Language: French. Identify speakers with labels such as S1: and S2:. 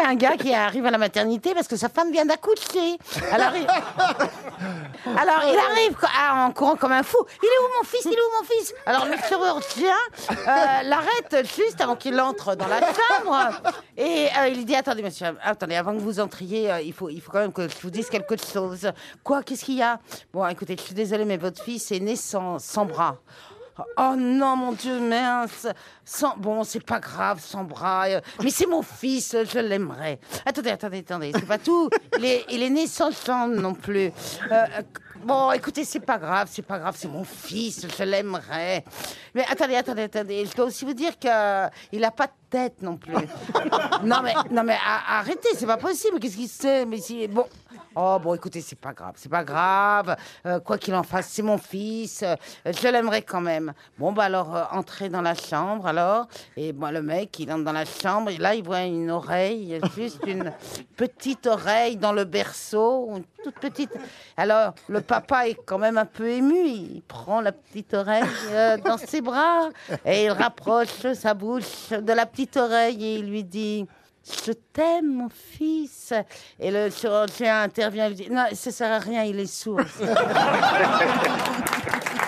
S1: c'est un gars qui arrive à la maternité parce que sa femme vient d'accoucher. Alors, il... Alors, il arrive ah, en courant comme un fou. Il est où mon fils? Il est où mon fils? Alors, le chirurgien euh, l'arrête juste avant qu'il entre dans la chambre. Et euh, il lui dit Attendez, monsieur, attendez, avant que vous entriez, euh, il, faut, il faut quand même que je vous dise quelque chose. Quoi? Qu'est-ce qu'il y a? Bon, écoutez, je suis désolée, mais votre fils est né sans, sans bras. Oh non, mon Dieu, mince. Sans... Bon, c'est pas grave, sans bras. euh, Mais c'est mon fils, je l'aimerais. Attendez, attendez, attendez, c'est pas tout. Il est, il est né sans jambes non plus. Euh, euh, bon, écoutez, c'est pas grave, c'est pas grave, c'est mon fils, je l'aimerais. Mais attendez, attendez, attendez. Je dois aussi vous dire qu'il a pas de tête non plus. non, mais, non, mais a- arrêtez, c'est pas possible. Qu'est-ce qu'il sait Mais si, bon. Oh bon, écoutez, c'est pas grave, c'est pas grave. Euh, quoi qu'il en fasse, c'est mon fils. Euh, je l'aimerais quand même. Bon bah alors, euh, entrez dans la chambre alors. Et moi, le mec, il entre dans la chambre et là, il voit une oreille, juste une petite oreille dans le berceau, une toute petite. Alors, le papa est quand même un peu ému. Il prend la petite oreille euh, dans ses bras et il rapproche sa bouche de la petite oreille et il lui dit. Je t'aime, mon fils. Et le chirurgien intervient et lui dit Non, ça sert à rien, il est sourd.